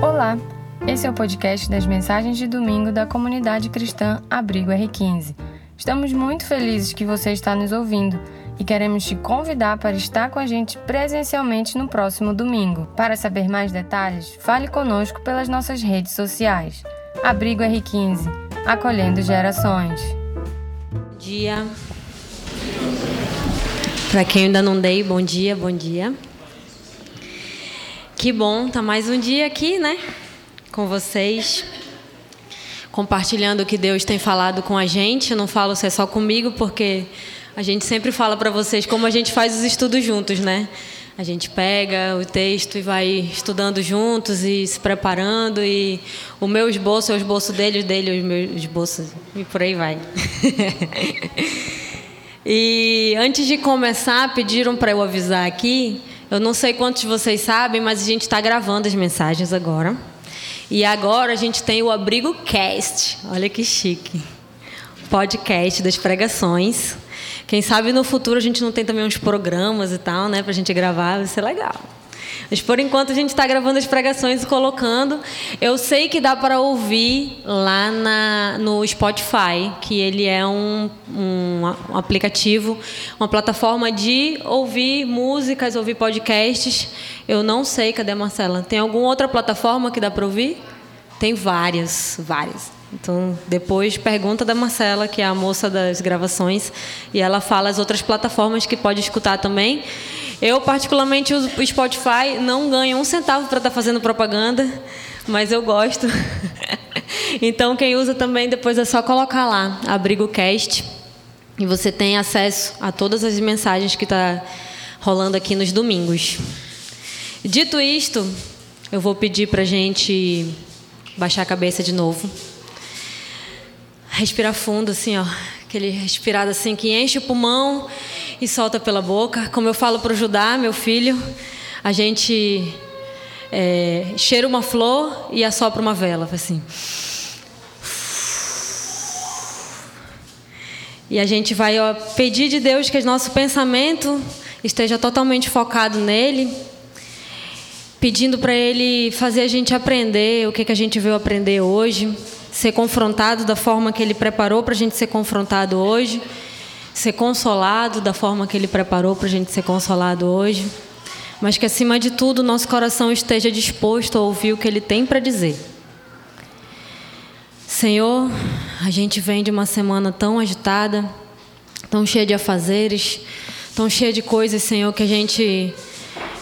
Olá, esse é o podcast das mensagens de domingo da comunidade cristã Abrigo R15. Estamos muito felizes que você está nos ouvindo e queremos te convidar para estar com a gente presencialmente no próximo domingo. Para saber mais detalhes, fale conosco pelas nossas redes sociais. Abrigo R15, acolhendo gerações. Dia. Para quem ainda não dei, bom dia, bom dia. Que bom tá mais um dia aqui, né? Com vocês compartilhando o que Deus tem falado com a gente. Eu não falo se é só comigo, porque a gente sempre fala para vocês como a gente faz os estudos juntos, né? A gente pega o texto e vai estudando juntos e se preparando e o meu esboço é o esboço dele, o dele é o meu esboço e por aí vai. e antes de começar, pediram para eu avisar aqui. Eu não sei quantos de vocês sabem, mas a gente está gravando as mensagens agora. E agora a gente tem o Abrigo Cast. Olha que chique. Podcast das pregações. Quem sabe no futuro a gente não tem também uns programas e tal, né, pra gente gravar, vai ser legal. Mas por enquanto a gente está gravando as pregações e colocando. Eu sei que dá para ouvir lá na, no Spotify, que ele é um, um, um, aplicativo, uma plataforma de ouvir músicas, ouvir podcasts. Eu não sei, cadê a Marcela? Tem alguma outra plataforma que dá para ouvir? Tem várias, várias. Então, depois pergunta da Marcela, que é a moça das gravações, e ela fala as outras plataformas que pode escutar também. Eu, particularmente, uso o Spotify, não ganho um centavo para estar tá fazendo propaganda, mas eu gosto. então, quem usa também, depois é só colocar lá, Abrigo Cast, e você tem acesso a todas as mensagens que está rolando aqui nos domingos. Dito isto, eu vou pedir para gente baixar a cabeça de novo. Respirar fundo, assim, ó. Aquele respirado assim que enche o pulmão e solta pela boca. Como eu falo para o Judá, meu filho, a gente é, cheira uma flor e assopra uma vela, assim. E a gente vai ó, pedir de Deus que o nosso pensamento esteja totalmente focado nele, pedindo para Ele fazer a gente aprender o que, que a gente veio aprender hoje, ser confrontado da forma que Ele preparou para a gente ser confrontado hoje ser consolado da forma que Ele preparou para a gente ser consolado hoje, mas que acima de tudo nosso coração esteja disposto a ouvir o que Ele tem para dizer. Senhor, a gente vem de uma semana tão agitada, tão cheia de afazeres, tão cheia de coisas, Senhor, que a gente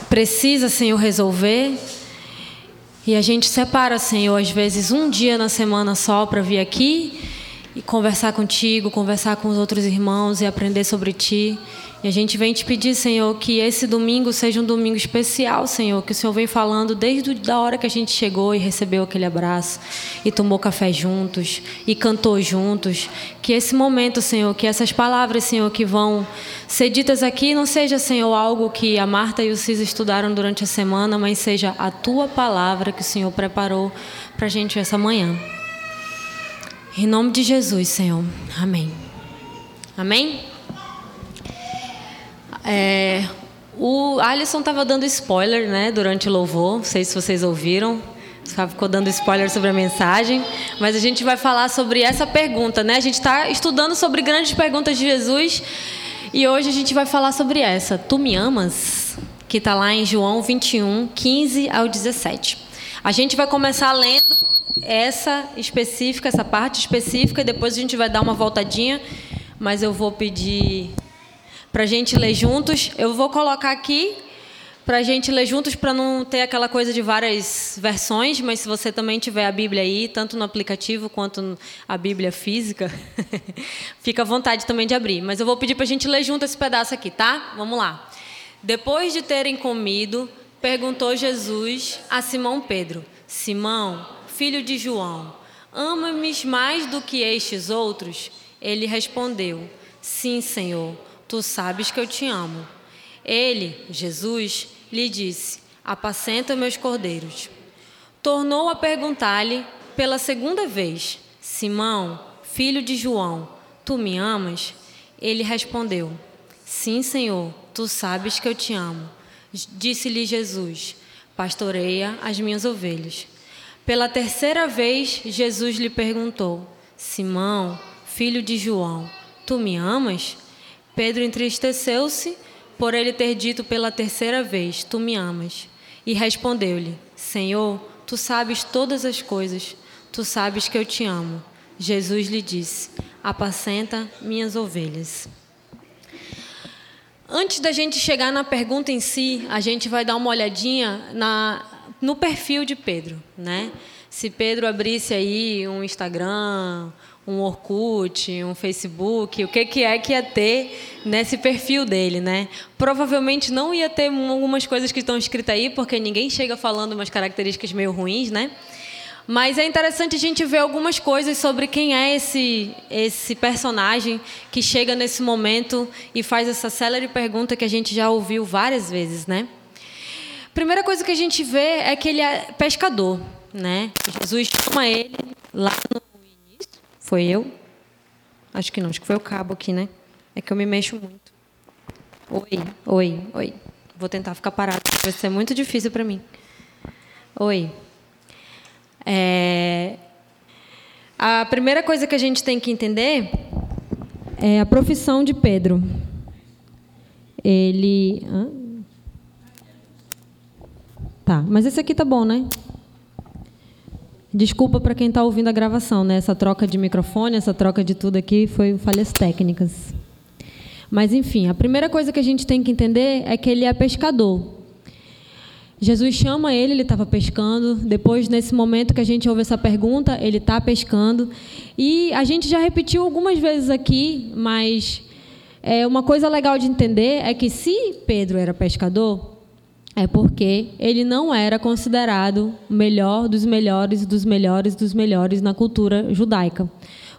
precisa, Senhor, resolver. E a gente separa, Senhor, às vezes um dia na semana só para vir aqui e conversar contigo, conversar com os outros irmãos e aprender sobre ti. E a gente vem te pedir, Senhor, que esse domingo seja um domingo especial, Senhor, que o Senhor vem falando desde a hora que a gente chegou e recebeu aquele abraço e tomou café juntos e cantou juntos. Que esse momento, Senhor, que essas palavras, Senhor, que vão ser ditas aqui não seja, Senhor, algo que a Marta e o Cis estudaram durante a semana, mas seja a tua palavra que o Senhor preparou para a gente essa manhã. Em nome de Jesus, Senhor. Amém. Amém? É, o Alisson estava dando spoiler, né, durante o louvor. Não sei se vocês ouviram. Ficou dando spoiler sobre a mensagem, mas a gente vai falar sobre essa pergunta, né? A gente está estudando sobre grandes perguntas de Jesus e hoje a gente vai falar sobre essa. Tu me amas? Que está lá em João 21, 15 ao 17. A gente vai começar lendo essa específica, essa parte específica, e depois a gente vai dar uma voltadinha, mas eu vou pedir para a gente ler juntos. Eu vou colocar aqui para a gente ler juntos, para não ter aquela coisa de várias versões, mas se você também tiver a Bíblia aí, tanto no aplicativo quanto a Bíblia física, fica à vontade também de abrir. Mas eu vou pedir para a gente ler junto esse pedaço aqui, tá? Vamos lá. Depois de terem comido, perguntou Jesus a Simão Pedro: Simão, filho de João, ama-me mais do que estes outros? Ele respondeu: Sim, Senhor, tu sabes que eu te amo. Ele, Jesus, lhe disse: Apacenta meus cordeiros. Tornou a perguntar-lhe pela segunda vez: Simão, filho de João, tu me amas? Ele respondeu: Sim, Senhor, tu sabes que eu te amo. Disse-lhe Jesus: Pastoreia as minhas ovelhas. Pela terceira vez, Jesus lhe perguntou: Simão, filho de João, tu me amas? Pedro entristeceu-se por ele ter dito pela terceira vez: Tu me amas. E respondeu-lhe: Senhor, tu sabes todas as coisas, tu sabes que eu te amo. Jesus lhe disse: Apacenta minhas ovelhas. Antes da gente chegar na pergunta em si, a gente vai dar uma olhadinha na, no perfil de Pedro, né? Se Pedro abrisse aí um Instagram, um Orkut, um Facebook, o que, que é que ia ter nesse perfil dele, né? Provavelmente não ia ter algumas coisas que estão escritas aí, porque ninguém chega falando umas características meio ruins, né? Mas é interessante a gente ver algumas coisas sobre quem é esse, esse personagem que chega nesse momento e faz essa célere pergunta que a gente já ouviu várias vezes, né? Primeira coisa que a gente vê é que ele é pescador, né? Jesus chama ele lá no início. Foi eu? Acho que não, acho que foi o cabo aqui, né? É que eu me mexo muito. Oi, oi, oi. Vou tentar ficar parado, vai ser muito difícil para mim. Oi. É, a primeira coisa que a gente tem que entender é a profissão de Pedro. Ele. Hã? Tá, mas esse aqui tá bom, né? Desculpa para quem está ouvindo a gravação, né? Essa troca de microfone, essa troca de tudo aqui foi falhas técnicas. Mas, enfim, a primeira coisa que a gente tem que entender é que ele é pescador. Jesus chama ele, ele estava pescando. Depois, nesse momento que a gente ouve essa pergunta, ele está pescando. E a gente já repetiu algumas vezes aqui, mas é, uma coisa legal de entender é que se Pedro era pescador, é porque ele não era considerado melhor dos melhores dos melhores dos melhores na cultura judaica.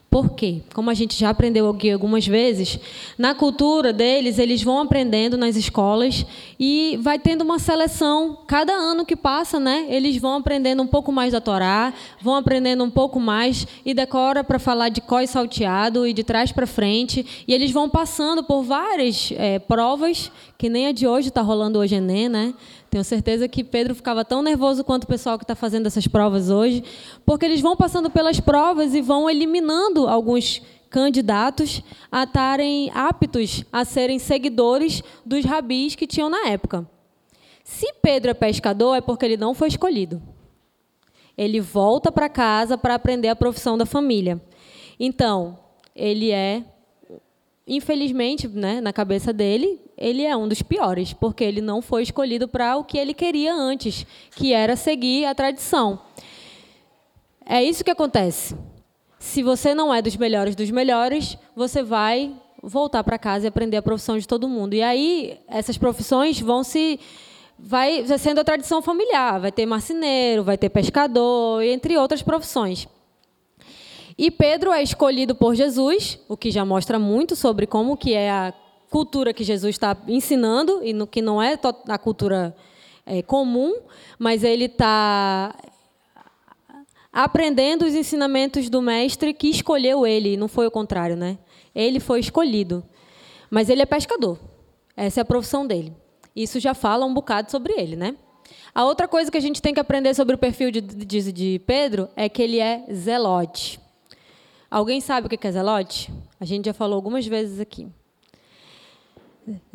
Por quê? Como a gente já aprendeu aqui algumas vezes, na cultura deles, eles vão aprendendo nas escolas e vai tendo uma seleção. Cada ano que passa, né, eles vão aprendendo um pouco mais da Torá, vão aprendendo um pouco mais e decora para falar de có e salteado e de trás para frente. E eles vão passando por várias é, provas, que nem a de hoje está rolando hoje Enem, né? Tenho certeza que Pedro ficava tão nervoso quanto o pessoal que está fazendo essas provas hoje, porque eles vão passando pelas provas e vão eliminando alguns candidatos a estarem aptos a serem seguidores dos rabis que tinham na época. Se Pedro é pescador, é porque ele não foi escolhido. Ele volta para casa para aprender a profissão da família. Então, ele é infelizmente, né, na cabeça dele, ele é um dos piores, porque ele não foi escolhido para o que ele queria antes, que era seguir a tradição. É isso que acontece. Se você não é dos melhores dos melhores, você vai voltar para casa e aprender a profissão de todo mundo. E aí essas profissões vão se vai sendo a tradição familiar, vai ter marceneiro, vai ter pescador, entre outras profissões. E Pedro é escolhido por Jesus, o que já mostra muito sobre como que é a cultura que Jesus está ensinando e no que não é a cultura é, comum, mas ele está aprendendo os ensinamentos do mestre que escolheu ele, não foi o contrário, né? Ele foi escolhido, mas ele é pescador. Essa é a profissão dele. Isso já fala um bocado sobre ele, né? A outra coisa que a gente tem que aprender sobre o perfil de, de, de Pedro é que ele é zelote. Alguém sabe o que é zelote? A gente já falou algumas vezes aqui.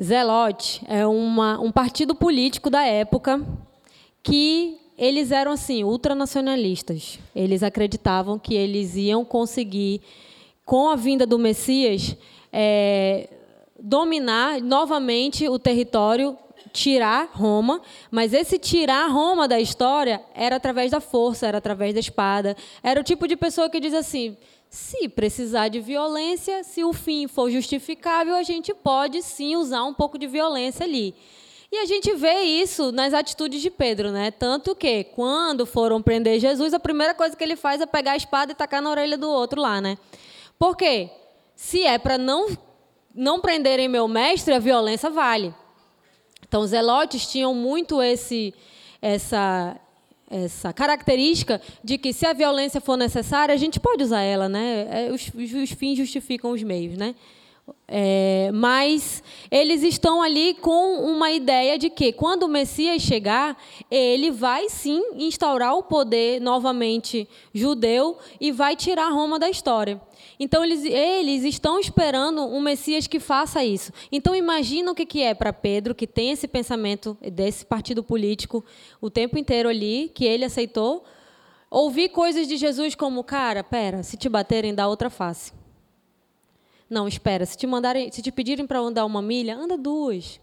Zelote é uma, um partido político da época que eles eram assim ultranacionalistas. Eles acreditavam que eles iam conseguir, com a vinda do Messias, é, dominar novamente o território, tirar Roma. Mas esse tirar Roma da história era através da força, era através da espada. Era o tipo de pessoa que diz assim: se precisar de violência, se o fim for justificável, a gente pode sim usar um pouco de violência ali. E a gente vê isso nas atitudes de Pedro, né? Tanto que, quando foram prender Jesus, a primeira coisa que ele faz é pegar a espada e tacar na orelha do outro lá, né? Por quê? Se é para não, não prenderem meu mestre, a violência vale. Então, os zelotes tinham muito esse, essa, essa característica de que se a violência for necessária, a gente pode usar ela, né? É, os, os fins justificam os meios, né? É, mas eles estão ali com uma ideia de que, quando o Messias chegar, ele vai sim instaurar o poder novamente judeu e vai tirar Roma da história. Então, eles, eles estão esperando um Messias que faça isso. Então, imagina o que, que é para Pedro, que tem esse pensamento desse partido político o tempo inteiro ali, que ele aceitou, ouvir coisas de Jesus como, cara, pera, se te baterem, dá outra face. Não, espera, se te mandarem, se te pedirem para andar uma milha, anda duas.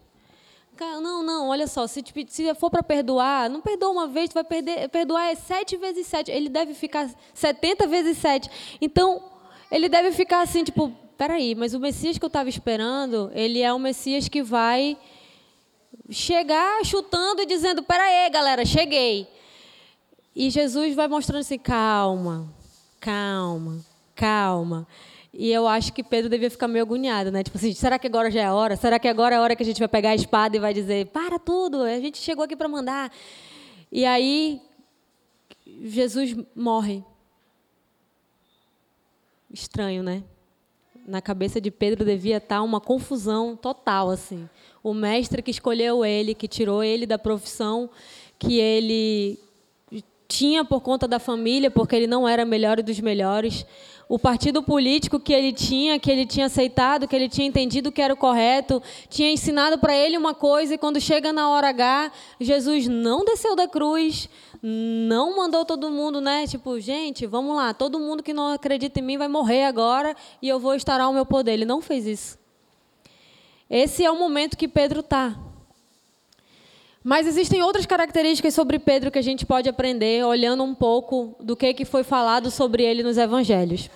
Não, não, olha só, se, te, se for para perdoar, não perdoa uma vez, tu vai perder, perdoar é sete vezes sete. Ele deve ficar setenta vezes sete. Então, ele deve ficar assim, tipo, peraí, mas o Messias que eu estava esperando, ele é um Messias que vai chegar chutando e dizendo, peraí, galera, cheguei. E Jesus vai mostrando assim, calma, calma, calma. E eu acho que Pedro devia ficar meio agoniado, né? Tipo assim, será que agora já é a hora? Será que agora é a hora que a gente vai pegar a espada e vai dizer, para tudo, a gente chegou aqui para mandar. E aí, Jesus morre. Estranho, né? Na cabeça de Pedro devia estar uma confusão total, assim. O mestre que escolheu ele, que tirou ele da profissão que ele tinha por conta da família, porque ele não era melhor dos melhores o partido político que ele tinha, que ele tinha aceitado, que ele tinha entendido que era o correto, tinha ensinado para ele uma coisa, e quando chega na hora H, Jesus não desceu da cruz, não mandou todo mundo, né? Tipo, gente, vamos lá, todo mundo que não acredita em mim vai morrer agora e eu vou instaurar o meu poder. Ele não fez isso. Esse é o momento que Pedro está. Mas existem outras características sobre Pedro que a gente pode aprender olhando um pouco do que, que foi falado sobre ele nos evangelhos.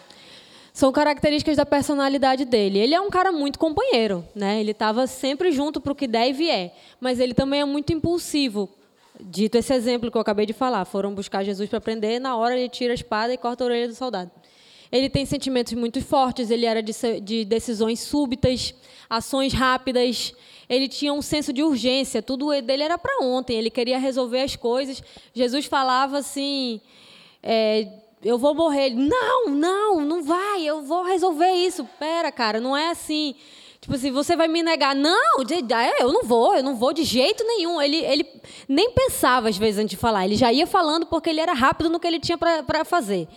São características da personalidade dele. Ele é um cara muito companheiro, né? Ele estava sempre junto para o que der e vier, mas ele também é muito impulsivo. Dito esse exemplo que eu acabei de falar, foram buscar Jesus para prender, na hora ele tira a espada e corta a orelha do soldado. Ele tem sentimentos muito fortes, ele era de, de decisões súbitas, ações rápidas, ele tinha um senso de urgência, tudo dele era para ontem, ele queria resolver as coisas. Jesus falava assim: é, Eu vou morrer. Ele, não, não, não vai, eu vou resolver isso. Pera, cara, não é assim. Tipo assim, você vai me negar. Não, é, eu não vou, eu não vou de jeito nenhum. Ele, ele nem pensava, às vezes, antes de falar. Ele já ia falando porque ele era rápido no que ele tinha para fazer.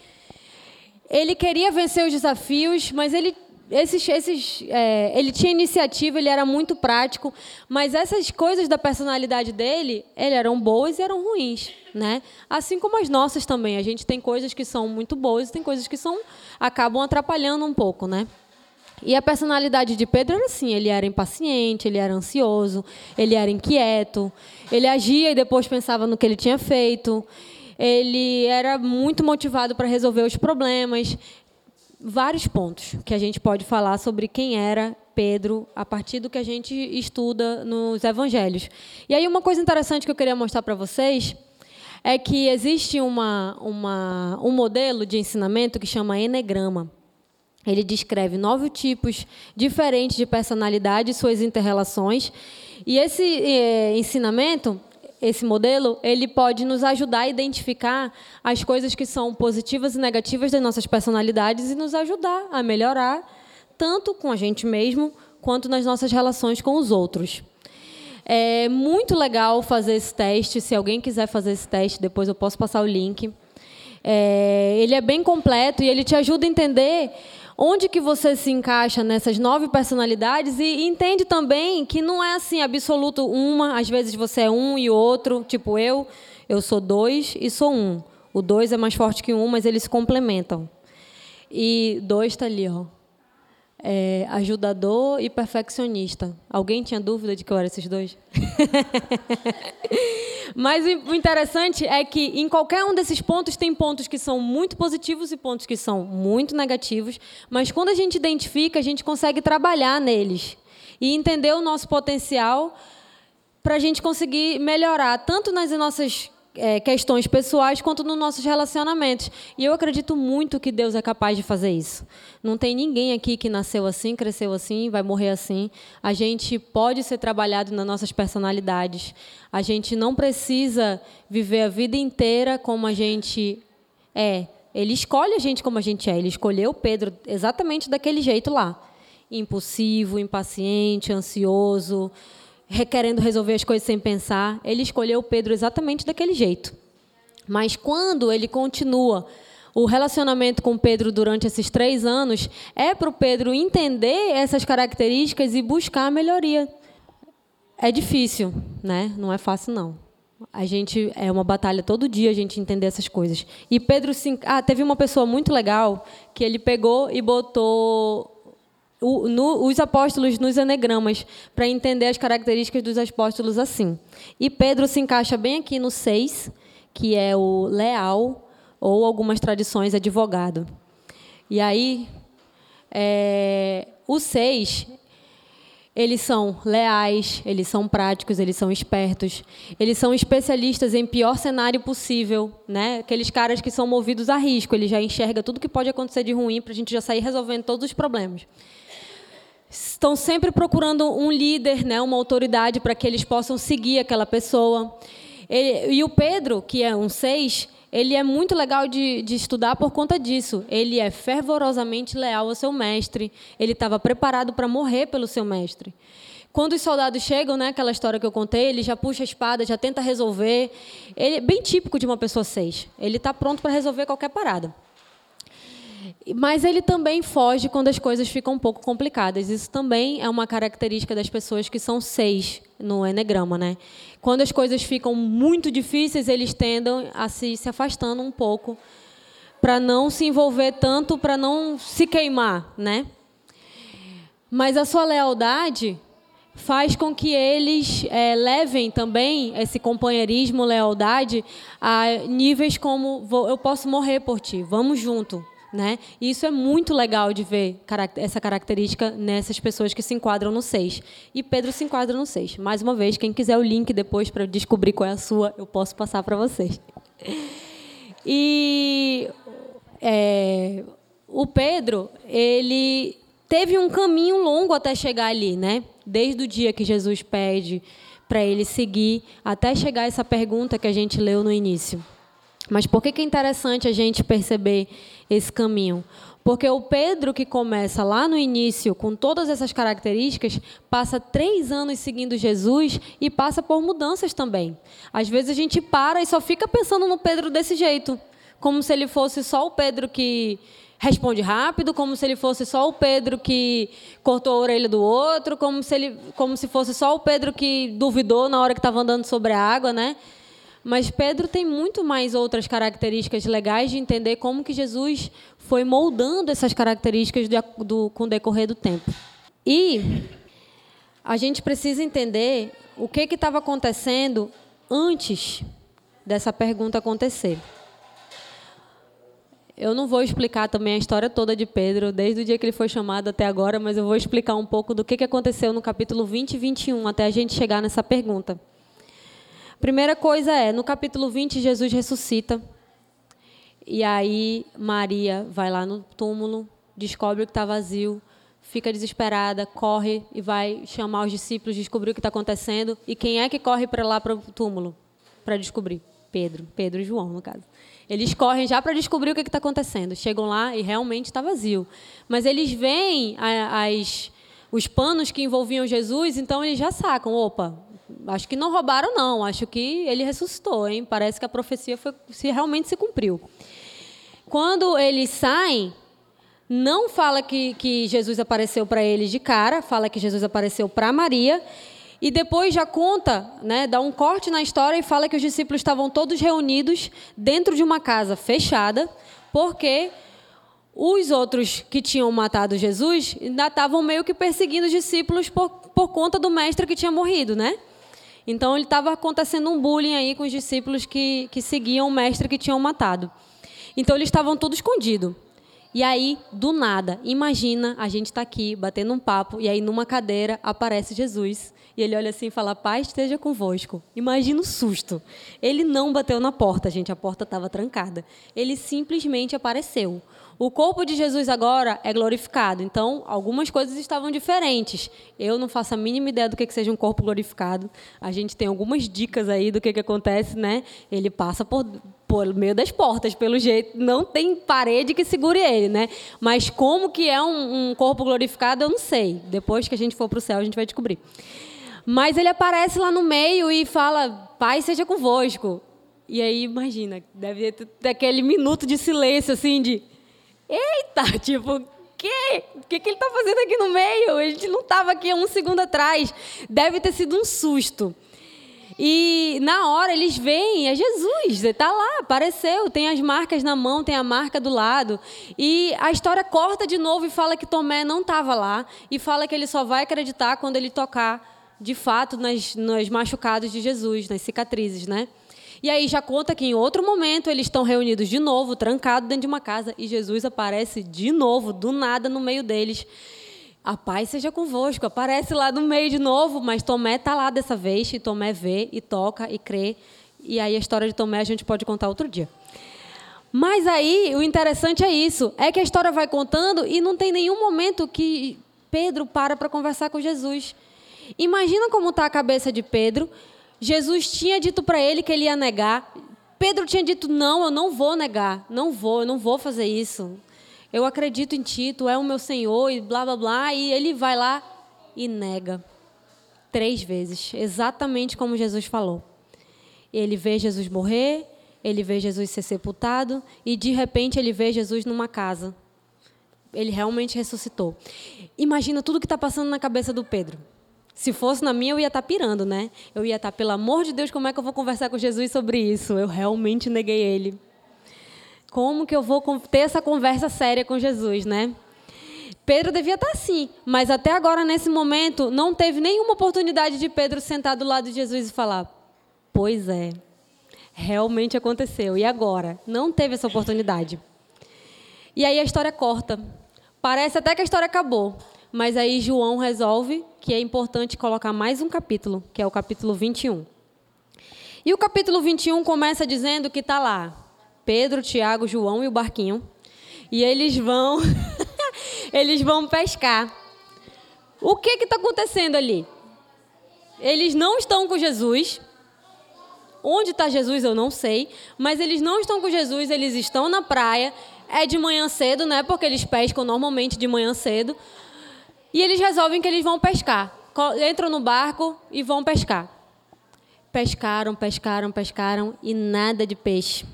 Ele queria vencer os desafios, mas ele esses, esses, é, ele tinha iniciativa, ele era muito prático, mas essas coisas da personalidade dele, ele eram boas e eram ruins, né? Assim como as nossas também. A gente tem coisas que são muito boas e tem coisas que são acabam atrapalhando um pouco, né? E a personalidade de Pedro era assim: ele era impaciente, ele era ansioso, ele era inquieto, ele agia e depois pensava no que ele tinha feito. Ele era muito motivado para resolver os problemas vários pontos que a gente pode falar sobre quem era Pedro a partir do que a gente estuda nos evangelhos. E aí uma coisa interessante que eu queria mostrar para vocês é que existe uma, uma, um modelo de ensinamento que chama Enegrama. Ele descreve nove tipos diferentes de personalidade e suas interrelações. E esse eh, ensinamento esse modelo, ele pode nos ajudar a identificar as coisas que são positivas e negativas das nossas personalidades e nos ajudar a melhorar tanto com a gente mesmo quanto nas nossas relações com os outros. É muito legal fazer esse teste. Se alguém quiser fazer esse teste, depois eu posso passar o link. É, ele é bem completo e ele te ajuda a entender onde que você se encaixa nessas nove personalidades e entende também que não é assim absoluto uma, às vezes você é um e outro, tipo eu, eu sou dois e sou um. O dois é mais forte que um, mas eles se complementam. E dois está ali, ó é, ajudador e perfeccionista. Alguém tinha dúvida de que eu era esses dois? Mas o interessante é que em qualquer um desses pontos tem pontos que são muito positivos e pontos que são muito negativos. Mas quando a gente identifica, a gente consegue trabalhar neles e entender o nosso potencial para a gente conseguir melhorar tanto nas nossas é, questões pessoais quanto nos nossos relacionamentos. E eu acredito muito que Deus é capaz de fazer isso. Não tem ninguém aqui que nasceu assim, cresceu assim, vai morrer assim. A gente pode ser trabalhado nas nossas personalidades. A gente não precisa viver a vida inteira como a gente é. Ele escolhe a gente como a gente é. Ele escolheu Pedro exatamente daquele jeito lá. impulsivo, impaciente, ansioso, requerendo resolver as coisas sem pensar. Ele escolheu Pedro exatamente daquele jeito. Mas quando ele continua o relacionamento com Pedro durante esses três anos, é para o Pedro entender essas características e buscar a melhoria. É difícil, né? Não é fácil, não. A gente é uma batalha todo dia a gente entender essas coisas. E Pedro, ah, teve uma pessoa muito legal que ele pegou e botou o, no, os apóstolos nos anagramas para entender as características dos apóstolos assim. E Pedro se encaixa bem aqui no 6, que é o leal, ou algumas tradições, advogado. E aí, é, o 6, eles são leais, eles são práticos, eles são espertos, eles são especialistas em pior cenário possível, né? Aqueles caras que são movidos a risco, ele já enxerga tudo que pode acontecer de ruim para a gente já sair resolvendo todos os problemas estão sempre procurando um líder, né, uma autoridade para que eles possam seguir aquela pessoa. Ele, e o Pedro, que é um seis, ele é muito legal de, de, estudar por conta disso. Ele é fervorosamente leal ao seu mestre. Ele estava preparado para morrer pelo seu mestre. Quando os soldados chegam, né, aquela história que eu contei, ele já puxa a espada, já tenta resolver. Ele é bem típico de uma pessoa seis. Ele está pronto para resolver qualquer parada. Mas ele também foge quando as coisas ficam um pouco complicadas. Isso também é uma característica das pessoas que são seis no Enneagrama. Né? Quando as coisas ficam muito difíceis, eles tendem a se, se afastando um pouco para não se envolver tanto, para não se queimar. Né? Mas a sua lealdade faz com que eles é, levem também esse companheirismo, lealdade, a níveis como eu posso morrer por ti, vamos junto. Né? E isso é muito legal de ver essa característica nessas pessoas que se enquadram no 6. E Pedro se enquadra no 6. Mais uma vez, quem quiser o link depois para descobrir qual é a sua, eu posso passar para vocês. E é, o Pedro, ele teve um caminho longo até chegar ali, né? Desde o dia que Jesus pede para ele seguir, até chegar essa pergunta que a gente leu no início. Mas por que, é interessante a gente perceber esse caminho? Porque o Pedro, que começa lá no início com todas essas características, passa três anos seguindo Jesus e passa por mudanças também. Às vezes a gente para e só fica pensando no Pedro desse jeito, como se ele fosse só o Pedro que responde rápido, como se ele fosse só o Pedro que cortou a orelha do outro, como se ele, como se fosse só o Pedro que duvidou na hora que estava andando sobre a água, né? Mas Pedro tem muito mais outras características legais de entender como que Jesus foi moldando essas características do, do, com o decorrer do tempo. E a gente precisa entender o que estava acontecendo antes dessa pergunta acontecer. Eu não vou explicar também a história toda de Pedro, desde o dia que ele foi chamado até agora, mas eu vou explicar um pouco do que aconteceu no capítulo 20 e 21, até a gente chegar nessa pergunta. Primeira coisa é, no capítulo 20, Jesus ressuscita. E aí Maria vai lá no túmulo, descobre que está vazio, fica desesperada, corre e vai chamar os discípulos, descobrir o que está acontecendo. E quem é que corre para lá para o túmulo para descobrir? Pedro, Pedro e João, no caso. Eles correm já para descobrir o que está acontecendo. Chegam lá e realmente está vazio. Mas eles veem as, os panos que envolviam Jesus, então eles já sacam: opa, acho que não roubaram, não. Acho que ele ressuscitou, hein? Parece que a profecia foi, se realmente se cumpriu. Quando eles saem, não fala que, que Jesus apareceu para eles de cara, fala que Jesus apareceu para Maria. E depois já conta, né, dá um corte na história e fala que os discípulos estavam todos reunidos dentro de uma casa fechada, porque os outros que tinham matado Jesus ainda estavam meio que perseguindo os discípulos por, por conta do mestre que tinha morrido, né? Então, ele estava acontecendo um bullying aí com os discípulos que, que seguiam o mestre que tinham matado. Então, eles estavam todos escondidos. E aí, do nada, imagina a gente está aqui batendo um papo e aí numa cadeira aparece Jesus e ele olha assim e fala: Paz esteja convosco. Imagina o susto. Ele não bateu na porta, gente, a porta estava trancada. Ele simplesmente apareceu. O corpo de Jesus agora é glorificado, então algumas coisas estavam diferentes. Eu não faço a mínima ideia do que seja um corpo glorificado. A gente tem algumas dicas aí do que, que acontece, né? Ele passa por, por meio das portas, pelo jeito. Não tem parede que segure ele, né? Mas como que é um, um corpo glorificado, eu não sei. Depois que a gente for para o céu, a gente vai descobrir. Mas ele aparece lá no meio e fala: Pai, seja convosco. E aí, imagina, deve ter aquele minuto de silêncio, assim, de. Eita! Tipo? O que, que ele está fazendo aqui no meio? A gente não estava aqui um segundo atrás. Deve ter sido um susto. E na hora eles veem, é Jesus, está lá, apareceu, tem as marcas na mão, tem a marca do lado. E a história corta de novo e fala que Tomé não estava lá, e fala que ele só vai acreditar quando ele tocar, de fato, nas, nos machucados de Jesus, nas cicatrizes, né? E aí já conta que em outro momento eles estão reunidos de novo, trancados dentro de uma casa, e Jesus aparece de novo, do nada, no meio deles. A paz seja convosco. Aparece lá no meio de novo, mas Tomé está lá dessa vez, e Tomé vê e toca e crê. E aí a história de Tomé a gente pode contar outro dia. Mas aí o interessante é isso, é que a história vai contando e não tem nenhum momento que Pedro para para conversar com Jesus. Imagina como está a cabeça de Pedro Jesus tinha dito para ele que ele ia negar. Pedro tinha dito: Não, eu não vou negar. Não vou, eu não vou fazer isso. Eu acredito em ti, tu é o meu Senhor e blá blá blá. E ele vai lá e nega. Três vezes, exatamente como Jesus falou. Ele vê Jesus morrer, ele vê Jesus ser sepultado e de repente ele vê Jesus numa casa. Ele realmente ressuscitou. Imagina tudo que está passando na cabeça do Pedro. Se fosse na minha, eu ia estar tá pirando, né? Eu ia estar, tá, pelo amor de Deus, como é que eu vou conversar com Jesus sobre isso? Eu realmente neguei ele. Como que eu vou ter essa conversa séria com Jesus, né? Pedro devia estar tá assim, mas até agora, nesse momento, não teve nenhuma oportunidade de Pedro sentar do lado de Jesus e falar: Pois é, realmente aconteceu. E agora? Não teve essa oportunidade. E aí a história corta. Parece até que a história acabou. Mas aí João resolve que é importante colocar mais um capítulo, que é o capítulo 21. E o capítulo 21 começa dizendo que está lá Pedro, Tiago, João e o barquinho. E eles vão eles vão pescar. O que está acontecendo ali? Eles não estão com Jesus. Onde está Jesus eu não sei, mas eles não estão com Jesus, eles estão na praia. É de manhã cedo, né? Porque eles pescam normalmente de manhã cedo. E eles resolvem que eles vão pescar. Entram no barco e vão pescar. Pescaram, pescaram, pescaram e nada de peixe.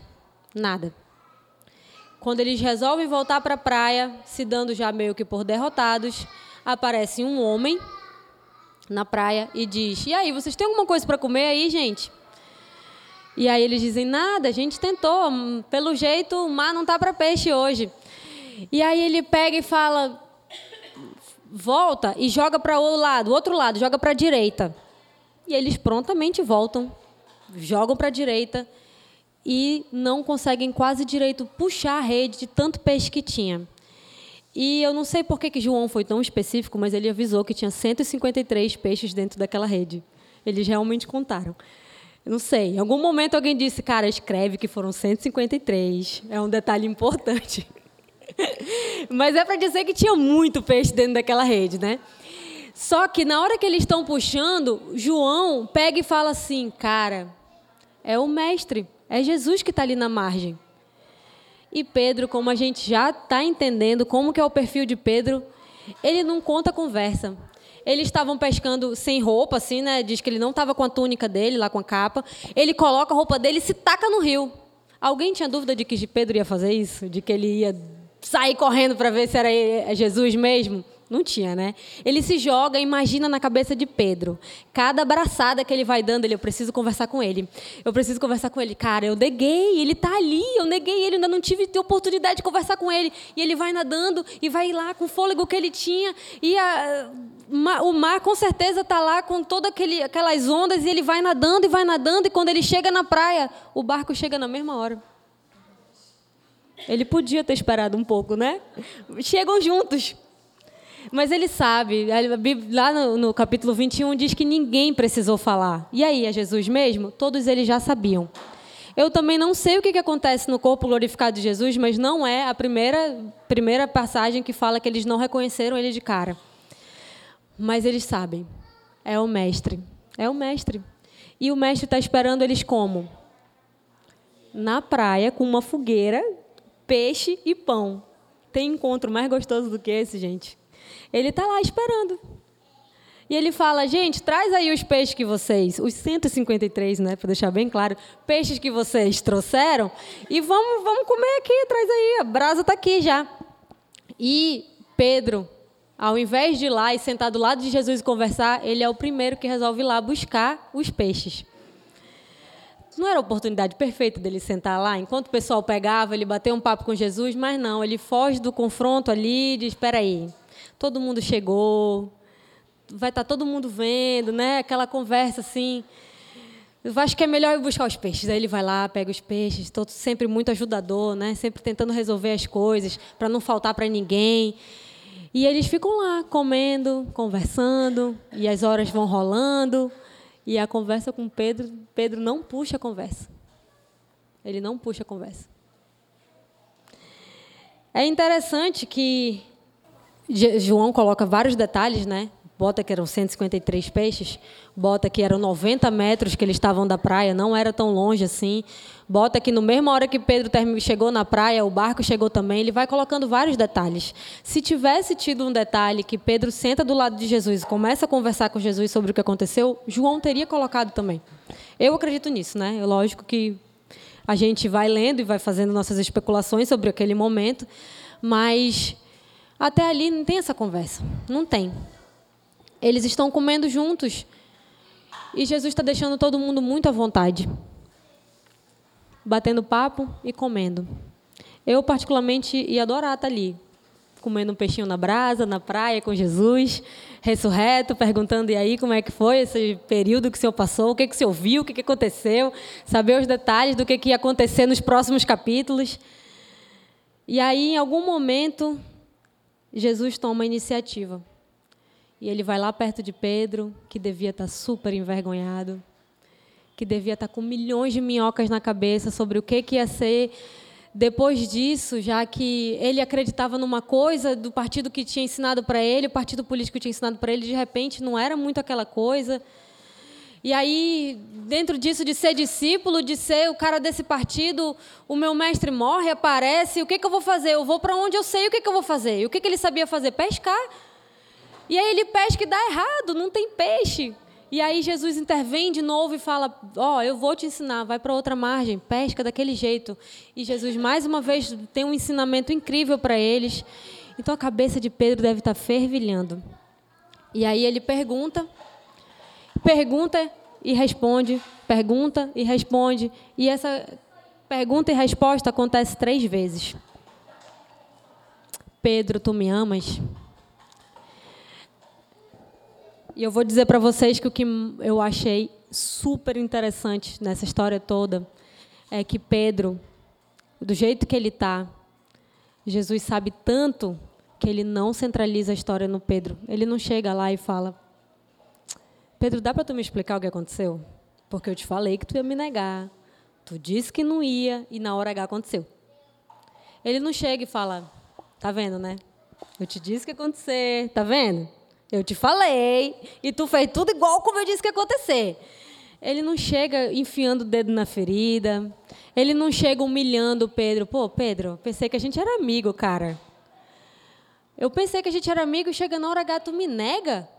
Nada. Quando eles resolvem voltar para a praia, se dando já meio que por derrotados, aparece um homem na praia e diz: E aí, vocês têm alguma coisa para comer aí, gente? E aí eles dizem: Nada, a gente tentou. Pelo jeito, o mar não tá para peixe hoje. E aí ele pega e fala: volta e joga para o lado, outro lado, joga para a direita. E eles prontamente voltam, jogam para a direita e não conseguem quase direito puxar a rede de tanto peixe que tinha. E eu não sei por que, que João foi tão específico, mas ele avisou que tinha 153 peixes dentro daquela rede. Eles realmente contaram. Eu não sei, em algum momento alguém disse, cara, escreve que foram 153. É um detalhe importante. Mas é para dizer que tinha muito peixe dentro daquela rede, né? Só que na hora que eles estão puxando, João pega e fala assim: Cara, é o mestre, é Jesus que está ali na margem. E Pedro, como a gente já está entendendo como que é o perfil de Pedro, ele não conta conversa. Eles estavam pescando sem roupa, assim, né? Diz que ele não estava com a túnica dele, lá com a capa. Ele coloca a roupa dele e se taca no rio. Alguém tinha dúvida de que Pedro ia fazer isso? De que ele ia sair correndo para ver se era Jesus mesmo? Não tinha, né? Ele se joga, imagina na cabeça de Pedro. Cada abraçada que ele vai dando, ele, eu preciso conversar com ele. Eu preciso conversar com ele. Cara, eu neguei, ele está ali, eu neguei ele, ainda não tive oportunidade de conversar com ele. E ele vai nadando e vai lá com o fôlego que ele tinha. E a, o mar com certeza está lá com todas aquelas ondas e ele vai nadando e vai nadando. E quando ele chega na praia, o barco chega na mesma hora. Ele podia ter esperado um pouco, né? Chegam juntos. Mas ele sabe, lá no, no, capítulo 21 diz que ninguém precisou falar. E aí, é Jesus mesmo? Todos eles já sabiam. Eu também não sei o que, que acontece no corpo glorificado de Jesus, mas não é a primeira, primeira passagem que fala que eles não reconheceram ele de cara. Mas eles sabem. É o mestre. É o mestre. E o mestre está esperando eles como? na praia com uma fogueira, peixe e pão. Tem encontro mais gostoso do que esse, gente? Ele está lá esperando. E ele fala, gente, traz aí os peixes que vocês, os 153, né, para deixar bem claro, peixes que vocês trouxeram, e vamos, vamos comer aqui, traz aí, a brasa está aqui já. E Pedro, ao invés de ir lá e sentar do lado de Jesus e conversar, ele é o primeiro que resolve ir lá buscar os peixes. Não era a oportunidade perfeita dele sentar lá, enquanto o pessoal pegava, ele bateu um papo com Jesus, mas não, ele foge do confronto ali e diz: espera aí, todo mundo chegou, vai estar tá todo mundo vendo, né? Aquela conversa assim. Eu acho que é melhor ir buscar os peixes. Aí ele vai lá, pega os peixes, todo sempre muito ajudador, né? Sempre tentando resolver as coisas para não faltar para ninguém. E eles ficam lá comendo, conversando, e as horas vão rolando. E a conversa com Pedro, Pedro não puxa a conversa. Ele não puxa a conversa. É interessante que João coloca vários detalhes, né? Bota que eram 153 peixes, bota que eram 90 metros que eles estavam da praia, não era tão longe assim. Bota que no mesma hora que Pedro chegou na praia, o barco chegou também. Ele vai colocando vários detalhes. Se tivesse tido um detalhe que Pedro senta do lado de Jesus e começa a conversar com Jesus sobre o que aconteceu, João teria colocado também. Eu acredito nisso, né? É lógico que a gente vai lendo e vai fazendo nossas especulações sobre aquele momento, mas até ali não tem essa conversa. Não tem. Eles estão comendo juntos. E Jesus está deixando todo mundo muito à vontade. Batendo papo e comendo. Eu, particularmente, ia adorar estar ali. Comendo um peixinho na brasa, na praia, com Jesus, ressurreto, perguntando: e aí, como é que foi esse período que o senhor passou? O que, que o senhor viu? O que, que aconteceu? Saber os detalhes do que, que ia acontecer nos próximos capítulos. E aí, em algum momento, Jesus toma a iniciativa. E ele vai lá perto de Pedro, que devia estar super envergonhado, que devia estar com milhões de minhocas na cabeça sobre o que, que ia ser depois disso, já que ele acreditava numa coisa do partido que tinha ensinado para ele, o partido político tinha ensinado para ele, de repente não era muito aquela coisa. E aí, dentro disso, de ser discípulo, de ser o cara desse partido, o meu mestre morre, aparece, o que, que eu vou fazer? Eu vou para onde eu sei o que, que eu vou fazer. E o que, que ele sabia fazer? Pescar. E aí ele pesca e dá errado, não tem peixe. E aí Jesus intervém de novo e fala: Ó, oh, eu vou te ensinar, vai para outra margem, pesca daquele jeito. E Jesus, mais uma vez, tem um ensinamento incrível para eles. Então a cabeça de Pedro deve estar fervilhando. E aí ele pergunta, pergunta e responde, pergunta e responde. E essa pergunta e resposta acontece três vezes. Pedro, tu me amas? E eu vou dizer para vocês que o que eu achei super interessante nessa história toda é que Pedro, do jeito que ele está, Jesus sabe tanto que ele não centraliza a história no Pedro. Ele não chega lá e fala: Pedro, dá para tu me explicar o que aconteceu? Porque eu te falei que tu ia me negar. Tu disse que não ia e na hora H aconteceu. Ele não chega e fala: Tá vendo, né? Eu te disse que ia acontecer, tá vendo? Eu te falei, e tu fez tudo igual como eu disse que ia acontecer. Ele não chega enfiando o dedo na ferida. Ele não chega humilhando o Pedro. Pô, Pedro, pensei que a gente era amigo, cara. Eu pensei que a gente era amigo e chega na hora tu me nega?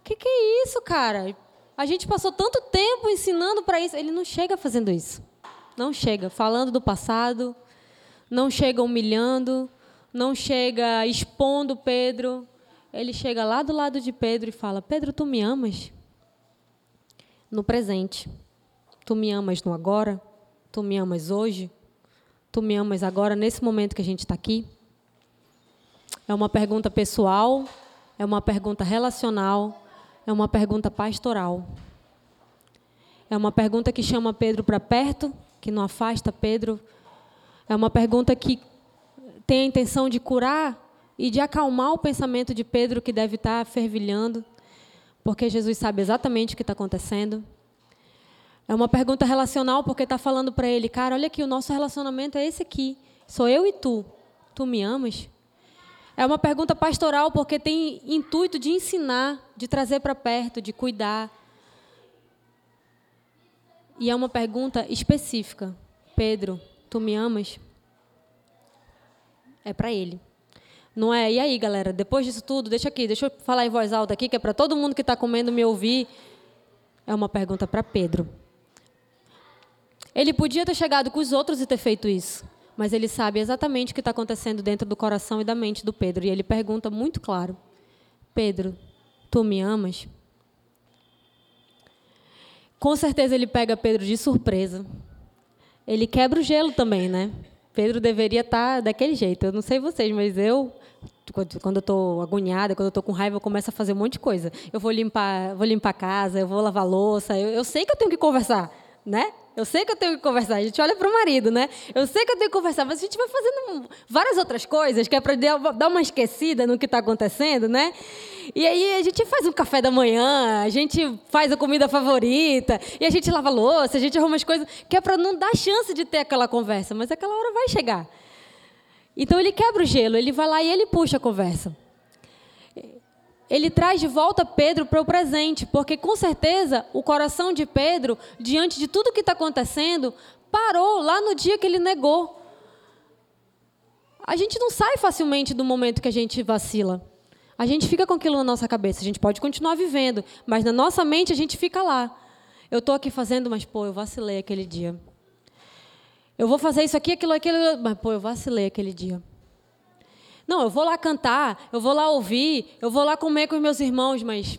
O que, que é isso, cara? A gente passou tanto tempo ensinando para isso. Ele não chega fazendo isso. Não chega falando do passado, não chega humilhando, não chega expondo Pedro ele chega lá do lado de Pedro e fala: Pedro, tu me amas? No presente. Tu me amas no agora? Tu me amas hoje? Tu me amas agora, nesse momento que a gente está aqui? É uma pergunta pessoal, é uma pergunta relacional, é uma pergunta pastoral. É uma pergunta que chama Pedro para perto, que não afasta Pedro. É uma pergunta que tem a intenção de curar e de acalmar o pensamento de Pedro, que deve estar fervilhando, porque Jesus sabe exatamente o que está acontecendo. É uma pergunta relacional, porque está falando para ele, cara, olha aqui, o nosso relacionamento é esse aqui. Sou eu e tu. Tu me amas? É uma pergunta pastoral, porque tem intuito de ensinar, de trazer para perto, de cuidar. E é uma pergunta específica, Pedro, tu me amas? É para ele. Não é? E aí, galera, depois disso tudo, deixa aqui, deixa eu falar em voz alta aqui, que é para todo mundo que está comendo me ouvir. É uma pergunta para Pedro. Ele podia ter chegado com os outros e ter feito isso, mas ele sabe exatamente o que está acontecendo dentro do coração e da mente do Pedro. E ele pergunta muito claro: Pedro, tu me amas? Com certeza ele pega Pedro de surpresa. Ele quebra o gelo também, né? Pedro deveria estar tá daquele jeito. Eu não sei vocês, mas eu quando eu estou agoniada, quando eu estou com raiva, eu começo a fazer um monte de coisa. Eu vou limpar, vou limpar a casa, eu vou lavar louça. Eu, eu sei que eu tenho que conversar, né? Eu sei que eu tenho que conversar. A gente olha para o marido, né? Eu sei que eu tenho que conversar, mas a gente vai fazendo várias outras coisas que é para dar uma esquecida no que está acontecendo, né? E aí a gente faz um café da manhã, a gente faz a comida favorita, e a gente lava a louça, a gente arruma as coisas, que é para não dar chance de ter aquela conversa, mas aquela hora vai chegar. Então ele quebra o gelo, ele vai lá e ele puxa a conversa ele traz de volta Pedro para o presente, porque com certeza o coração de Pedro, diante de tudo que está acontecendo, parou lá no dia que ele negou. A gente não sai facilmente do momento que a gente vacila. A gente fica com aquilo na nossa cabeça. A gente pode continuar vivendo, mas na nossa mente a gente fica lá. Eu estou aqui fazendo, mas pô, eu vacilei aquele dia. Eu vou fazer isso aqui, aquilo, aquilo, mas pô, eu vacilei aquele dia. Não, eu vou lá cantar, eu vou lá ouvir, eu vou lá comer com os meus irmãos, mas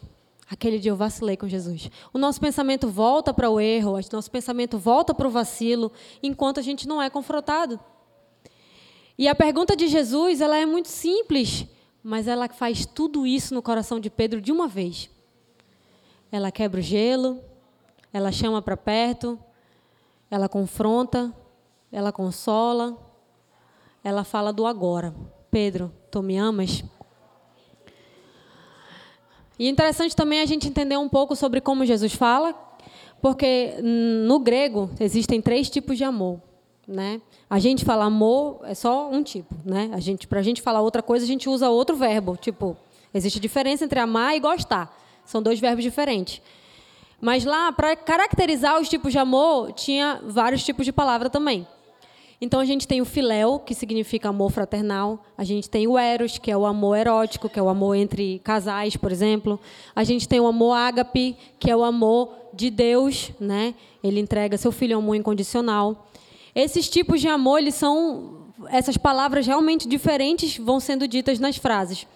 aquele dia eu vacilei com Jesus. O nosso pensamento volta para o erro, o nosso pensamento volta para o vacilo, enquanto a gente não é confrontado. E a pergunta de Jesus, ela é muito simples, mas ela faz tudo isso no coração de Pedro de uma vez. Ela quebra o gelo, ela chama para perto, ela confronta, ela consola, ela fala do agora. Pedro, tu me amas? E interessante também a gente entender um pouco sobre como Jesus fala, porque no grego existem três tipos de amor, né? A gente fala amor é só um tipo, né? A gente para a gente falar outra coisa a gente usa outro verbo, tipo existe diferença entre amar e gostar, são dois verbos diferentes. Mas lá para caracterizar os tipos de amor tinha vários tipos de palavra também. Então a gente tem o filéu, que significa amor fraternal. A gente tem o eros, que é o amor erótico, que é o amor entre casais, por exemplo. A gente tem o amor ágape, que é o amor de Deus, né? Ele entrega seu filho ao amor incondicional. Esses tipos de amor, eles são essas palavras realmente diferentes vão sendo ditas nas frases.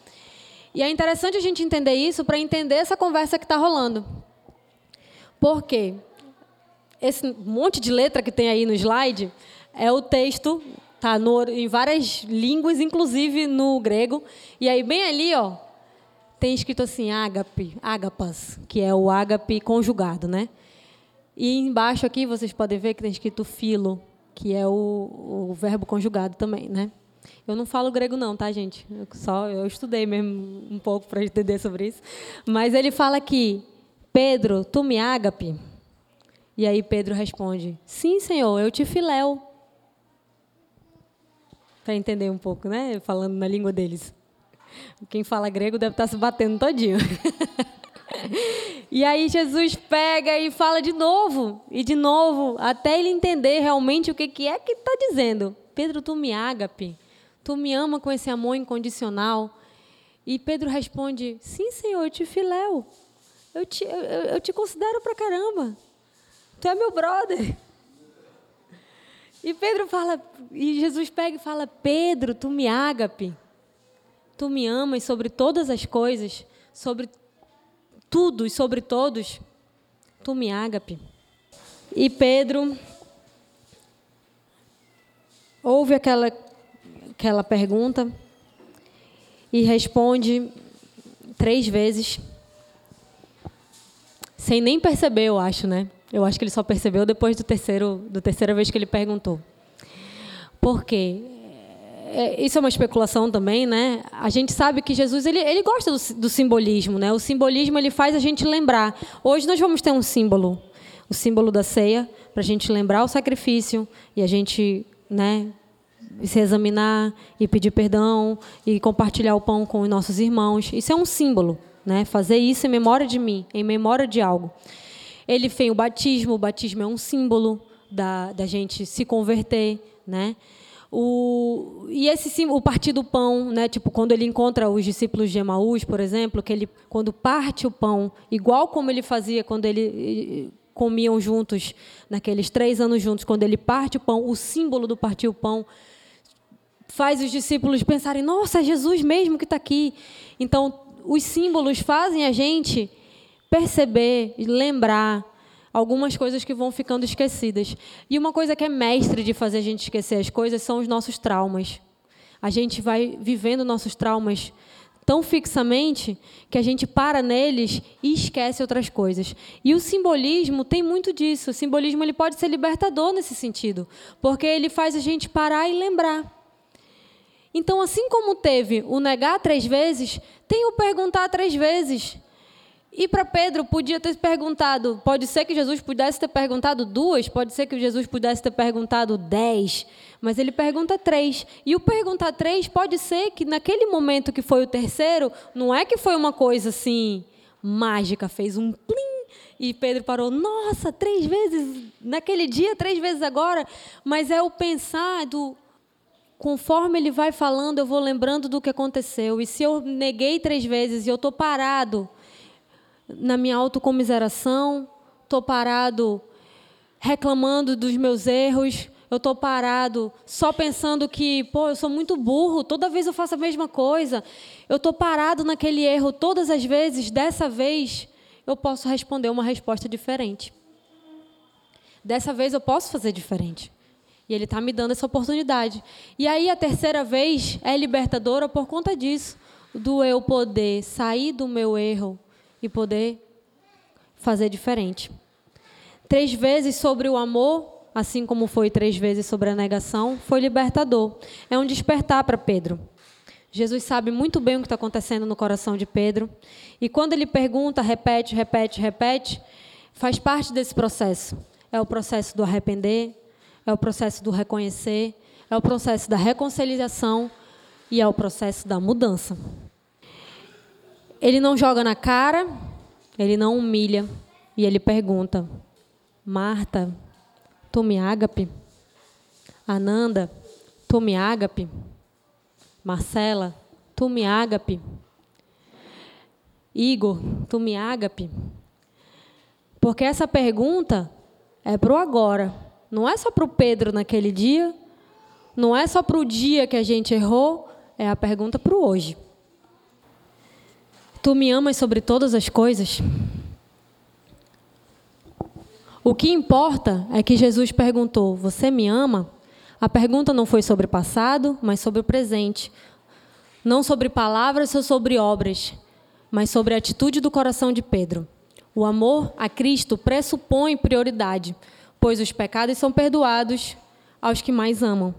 E é interessante a gente entender isso para entender essa conversa que está rolando. Por quê? Esse monte de letra que tem aí no slide é o texto, tá no, em várias línguas, inclusive no grego. E aí, bem ali, ó, tem escrito assim, ágape, ágapas, que é o ágape conjugado, né? E embaixo aqui vocês podem ver que tem escrito filo, que é o, o verbo conjugado também, né? Eu não falo grego não, tá, gente? Eu só eu estudei mesmo um pouco para entender sobre isso. Mas ele fala aqui, Pedro, tu me ágape? E aí Pedro responde, sim, Senhor, eu te filéu para entender um pouco, né? Falando na língua deles. Quem fala grego deve estar tá se batendo todinho. e aí Jesus pega e fala de novo, e de novo, até ele entender realmente o que, é que está dizendo. Pedro, tu me ágape, tu me ama com esse amor incondicional. E Pedro responde, sim, Senhor, eu te filéu. Eu te, eu, eu te considero pra caramba. Tu é meu brother. E Pedro fala, e Jesus pega e fala: Pedro, tu me ágape, tu me amas sobre todas as coisas, sobre tudo e sobre todos, tu me ágape. E Pedro ouve aquela, aquela pergunta e responde três vezes, sem nem perceber, eu acho, né? Eu acho que ele só percebeu depois do terceiro, da terceira vez que ele perguntou. Por quê? É, isso é uma especulação também, né? A gente sabe que Jesus ele, ele gosta do, do simbolismo, né? O simbolismo ele faz a gente lembrar. Hoje nós vamos ter um símbolo, o símbolo da ceia, para a gente lembrar o sacrifício e a gente, né, se examinar e pedir perdão e compartilhar o pão com os nossos irmãos. Isso é um símbolo, né? Fazer isso em memória de mim, em memória de algo. Ele fez o batismo, o batismo é um símbolo da, da gente se converter, né? O, e esse o partir do pão, né? Tipo, quando ele encontra os discípulos de Emaús, por exemplo, que ele quando parte o pão, igual como ele fazia quando ele comiam juntos naqueles três anos juntos, quando ele parte o pão, o símbolo do partir o pão faz os discípulos pensarem: nossa, é Jesus mesmo que está aqui. Então, os símbolos fazem a gente perceber, lembrar algumas coisas que vão ficando esquecidas. E uma coisa que é mestre de fazer a gente esquecer as coisas são os nossos traumas. A gente vai vivendo nossos traumas tão fixamente que a gente para neles e esquece outras coisas. E o simbolismo tem muito disso. O simbolismo ele pode ser libertador nesse sentido, porque ele faz a gente parar e lembrar. Então, assim como teve o negar três vezes, tem o perguntar três vezes. E para Pedro, podia ter perguntado, pode ser que Jesus pudesse ter perguntado duas, pode ser que Jesus pudesse ter perguntado dez, mas ele pergunta três. E o perguntar três pode ser que naquele momento que foi o terceiro, não é que foi uma coisa assim mágica, fez um plim, e Pedro parou, nossa, três vezes naquele dia, três vezes agora, mas é o pensar do conforme ele vai falando, eu vou lembrando do que aconteceu. E se eu neguei três vezes e eu estou parado na minha autocomiseração, estou parado reclamando dos meus erros, eu estou parado só pensando que, pô, eu sou muito burro, toda vez eu faço a mesma coisa. Eu estou parado naquele erro todas as vezes, dessa vez eu posso responder uma resposta diferente. Dessa vez eu posso fazer diferente. E ele está me dando essa oportunidade. E aí a terceira vez é libertadora por conta disso, do eu poder sair do meu erro e poder fazer diferente. Três vezes sobre o amor, assim como foi três vezes sobre a negação, foi libertador. É um despertar para Pedro. Jesus sabe muito bem o que está acontecendo no coração de Pedro. E quando ele pergunta, repete, repete, repete, faz parte desse processo. É o processo do arrepender, é o processo do reconhecer, é o processo da reconciliação e é o processo da mudança. Ele não joga na cara, ele não humilha e ele pergunta: Marta, tu me ágape? Ananda, tu me ágape? Marcela, tu me ágape? Igor, tu me ágape? Porque essa pergunta é para o agora. Não é só para o Pedro naquele dia, não é só para o dia que a gente errou, é a pergunta para o hoje. Tu me amas sobre todas as coisas? O que importa é que Jesus perguntou: Você me ama? A pergunta não foi sobre o passado, mas sobre o presente. Não sobre palavras ou sobre obras, mas sobre a atitude do coração de Pedro. O amor a Cristo pressupõe prioridade, pois os pecados são perdoados aos que mais amam.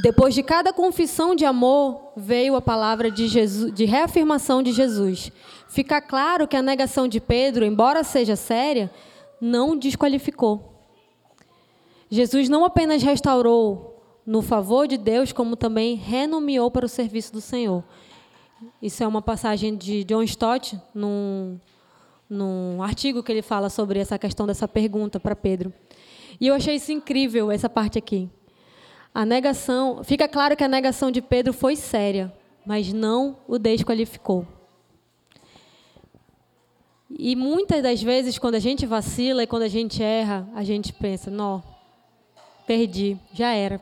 Depois de cada confissão de amor, veio a palavra de, Jesus, de reafirmação de Jesus. Fica claro que a negação de Pedro, embora seja séria, não desqualificou. Jesus não apenas restaurou no favor de Deus, como também renomeou para o serviço do Senhor. Isso é uma passagem de John Stott, num, num artigo que ele fala sobre essa questão dessa pergunta para Pedro. E eu achei isso incrível, essa parte aqui. A negação, fica claro que a negação de Pedro foi séria, mas não o desqualificou. E muitas das vezes, quando a gente vacila e quando a gente erra, a gente pensa: não, perdi, já era.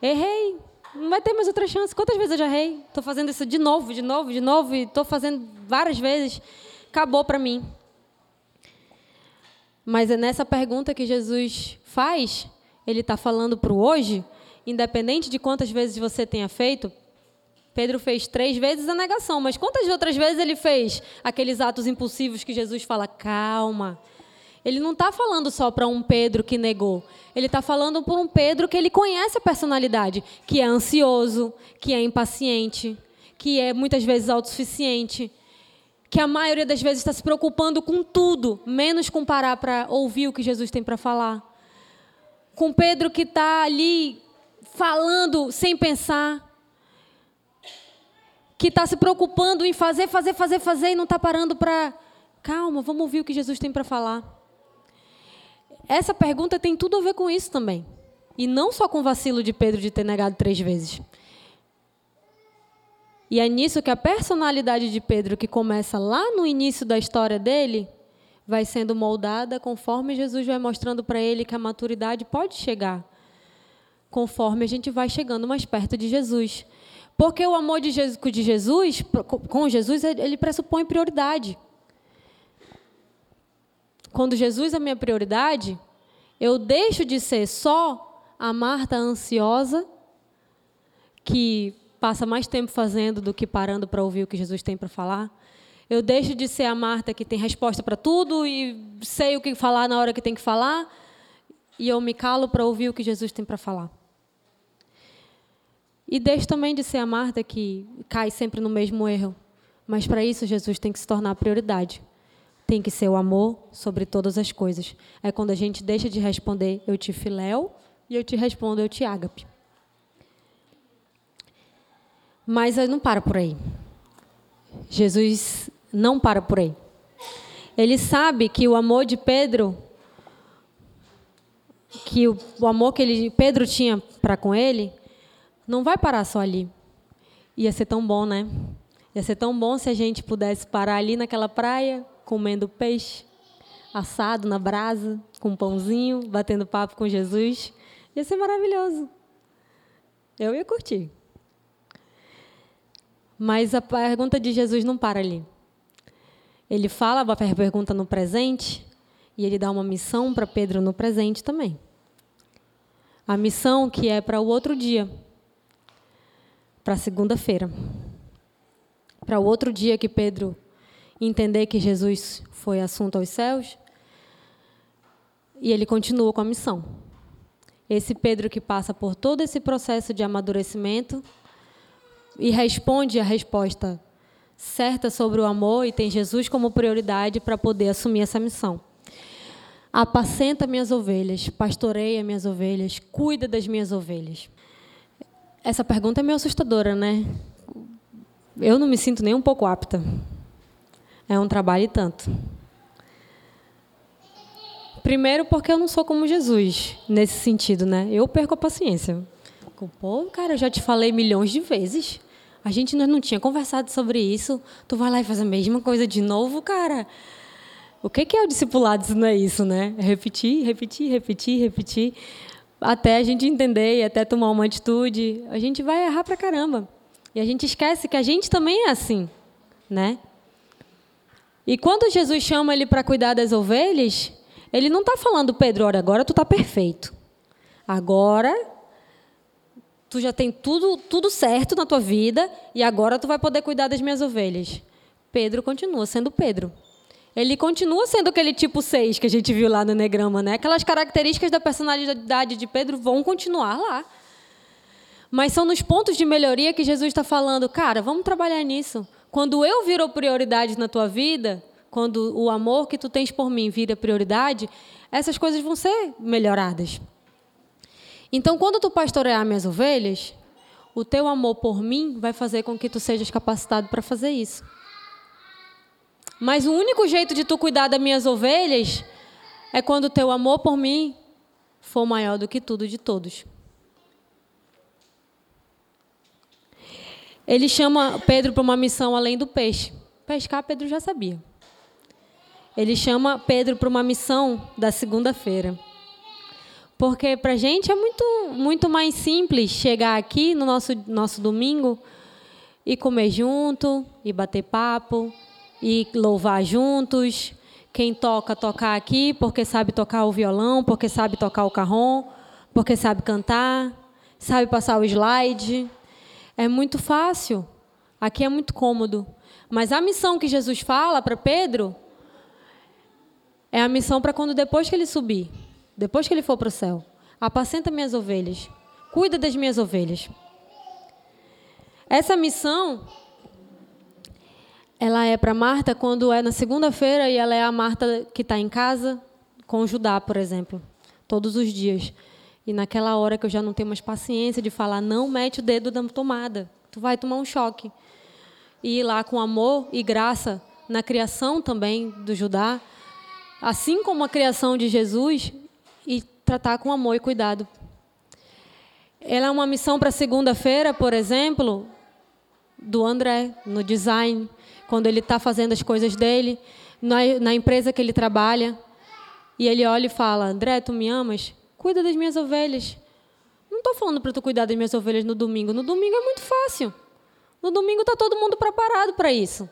Errei, não vai ter mais outra chance. Quantas vezes eu já errei? Estou fazendo isso de novo, de novo, de novo, e estou fazendo várias vezes. Acabou para mim. Mas é nessa pergunta que Jesus faz ele está falando para o hoje, independente de quantas vezes você tenha feito. Pedro fez três vezes a negação, mas quantas outras vezes ele fez aqueles atos impulsivos que Jesus fala, calma. Ele não está falando só para um Pedro que negou. Ele está falando para um Pedro que ele conhece a personalidade, que é ansioso, que é impaciente, que é muitas vezes autossuficiente, que a maioria das vezes está se preocupando com tudo, menos com parar para ouvir o que Jesus tem para falar com Pedro que está ali falando sem pensar, que está se preocupando em fazer, fazer, fazer, fazer e não está parando para. Calma, vamos ouvir o que Jesus tem para falar. essa pergunta tem tudo a ver com isso também. E não só com o vacilo de Pedro de ter negado três vezes. E é nisso que a personalidade de Pedro, que começa lá no início da história dele, vai sendo moldada conforme Jesus vai mostrando para ele que a maturidade pode chegar, conforme a gente vai chegando mais perto de Jesus. Porque o amor de Jesus, de Jesus com Jesus, ele pressupõe prioridade. Quando Jesus é minha prioridade, eu deixo de ser só a Marta ansiosa, que passa mais tempo fazendo do que parando para ouvir o que Jesus tem para falar. Eu deixo de ser a Marta que tem resposta para tudo e sei o que falar na hora que tem que falar, e eu me calo para ouvir o que Jesus tem para falar. E deixo também de ser a Marta que cai sempre no mesmo erro. Mas para isso, Jesus tem que se tornar a prioridade. Tem que ser o amor sobre todas as coisas. É quando a gente deixa de responder, eu te filéu, e eu te respondo, eu te ágape. Mas não para por aí. Jesus não para por aí. Ele sabe que o amor de Pedro, que o, o amor que ele, Pedro tinha para com ele, não vai parar só ali. Ia ser tão bom, né? Ia ser tão bom se a gente pudesse parar ali naquela praia, comendo peixe assado na brasa, com um pãozinho, batendo papo com Jesus. Ia ser maravilhoso. Eu ia curtir. Mas a pergunta de Jesus não para ali. Ele fala a pergunta no presente e ele dá uma missão para Pedro no presente também. A missão que é para o outro dia, para segunda-feira. Para o outro dia que Pedro entender que Jesus foi assunto aos céus, e ele continua com a missão. Esse Pedro que passa por todo esse processo de amadurecimento e responde a resposta certa sobre o amor e tem Jesus como prioridade para poder assumir essa missão. Apacenta minhas ovelhas, pastoreia minhas ovelhas, cuida das minhas ovelhas. Essa pergunta é meio assustadora, né? Eu não me sinto nem um pouco apta. É um trabalho e tanto. Primeiro, porque eu não sou como Jesus, nesse sentido, né? Eu perco a paciência. Pô, cara, eu já te falei milhões de vezes. A gente não tinha conversado sobre isso. Tu vai lá e faz a mesma coisa de novo, cara. O que é o discipulado se não é isso, né? É repetir, repetir, repetir, repetir, até a gente entender e até tomar uma atitude. A gente vai errar pra caramba. E a gente esquece que a gente também é assim, né? E quando Jesus chama ele para cuidar das ovelhas, ele não está falando, Pedro, olha, agora tu está perfeito. Agora tu já tem tudo, tudo certo na tua vida e agora tu vai poder cuidar das minhas ovelhas. Pedro continua sendo Pedro. Ele continua sendo aquele tipo 6 que a gente viu lá no Negrama, né? Aquelas características da personalidade de Pedro vão continuar lá. Mas são nos pontos de melhoria que Jesus está falando, cara, vamos trabalhar nisso. Quando eu viro prioridade na tua vida, quando o amor que tu tens por mim vira prioridade, essas coisas vão ser melhoradas. Então, quando tu pastorear minhas ovelhas, o teu amor por mim vai fazer com que tu sejas capacitado para fazer isso. Mas o único jeito de tu cuidar das minhas ovelhas é quando o teu amor por mim for maior do que tudo de todos. Ele chama Pedro para uma missão além do peixe. Pescar, Pedro já sabia. Ele chama Pedro para uma missão da segunda-feira. Porque para a gente é muito, muito mais simples chegar aqui no nosso, nosso domingo e comer junto, e bater papo, e louvar juntos. Quem toca, tocar aqui, porque sabe tocar o violão, porque sabe tocar o carrom, porque sabe cantar, sabe passar o slide. É muito fácil. Aqui é muito cômodo. Mas a missão que Jesus fala para Pedro é a missão para quando depois que ele subir depois que ele for para o céu. Apacenta minhas ovelhas. Cuida das minhas ovelhas. Essa missão, ela é para Marta quando é na segunda-feira e ela é a Marta que está em casa com Judá, por exemplo, todos os dias. E naquela hora que eu já não tenho mais paciência de falar, não mete o dedo na tomada, tu vai tomar um choque. E lá com amor e graça na criação também do Judá, assim como a criação de Jesus, tratar com amor e cuidado. Ela é uma missão para segunda-feira, por exemplo, do André, no design, quando ele está fazendo as coisas dele, na, na empresa que ele trabalha. E ele olha e fala: André, tu me amas? Cuida das minhas ovelhas. Não estou falando para tu cuidar das minhas ovelhas no domingo. No domingo é muito fácil. No domingo está todo mundo preparado para isso.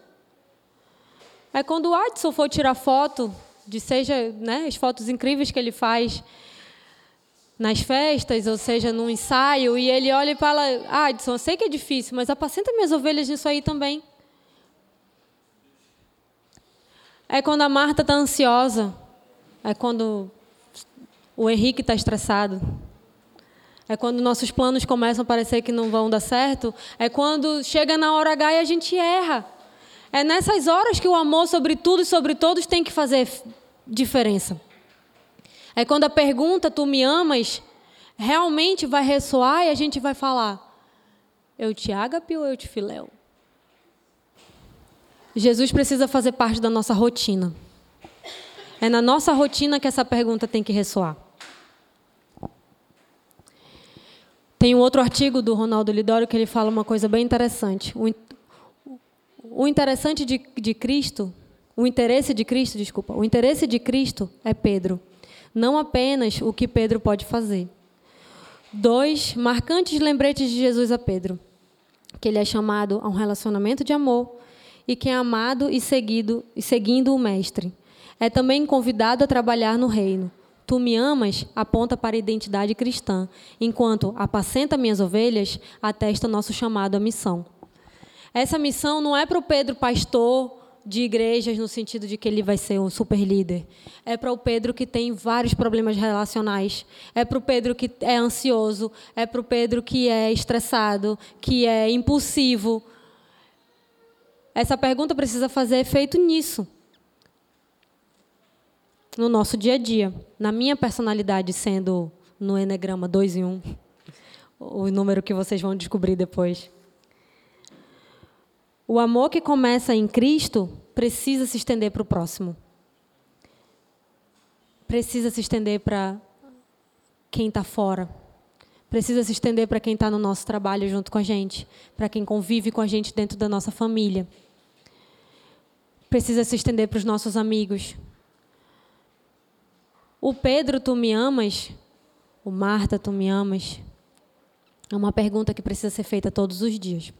Aí quando o Adson for tirar foto, de seja né, as fotos incríveis que ele faz nas festas, ou seja, num ensaio, e ele olha e fala: Adson, eu sei que é difícil, mas apacenta minhas ovelhas nisso aí também. É quando a Marta está ansiosa. É quando o Henrique está estressado. É quando nossos planos começam a parecer que não vão dar certo. É quando chega na hora H e a gente erra. É nessas horas que o amor sobre tudo e sobre todos tem que fazer diferença. É quando a pergunta, tu me amas, realmente vai ressoar e a gente vai falar: eu te agape ou eu te filéu? Jesus precisa fazer parte da nossa rotina. É na nossa rotina que essa pergunta tem que ressoar. Tem um outro artigo do Ronaldo Lidório que ele fala uma coisa bem interessante. O, o interessante de, de Cristo, o interesse de Cristo, desculpa, o interesse de Cristo é Pedro. Não apenas o que Pedro pode fazer. Dois marcantes lembretes de Jesus a Pedro: que ele é chamado a um relacionamento de amor e que é amado e seguido e seguindo o mestre. É também convidado a trabalhar no reino. Tu me amas aponta para a identidade cristã, enquanto apacenta minhas ovelhas atesta nosso chamado à missão. Essa missão não é para o Pedro pastor de igrejas no sentido de que ele vai ser um super líder. É para o Pedro que tem vários problemas relacionais. É para o Pedro que é ansioso. É para o Pedro que é estressado, que é impulsivo, essa pergunta precisa fazer efeito nisso. No nosso dia a dia. Na minha personalidade, sendo no Enneagrama 2 em 1. O número que vocês vão descobrir depois. O amor que começa em Cristo precisa se estender para o próximo. Precisa se estender para quem está fora. Precisa se estender para quem está no nosso trabalho junto com a gente. Para quem convive com a gente dentro da nossa família precisa se estender para os nossos amigos. O Pedro, tu me amas? O Marta, tu me amas? É uma pergunta que precisa ser feita todos os dias.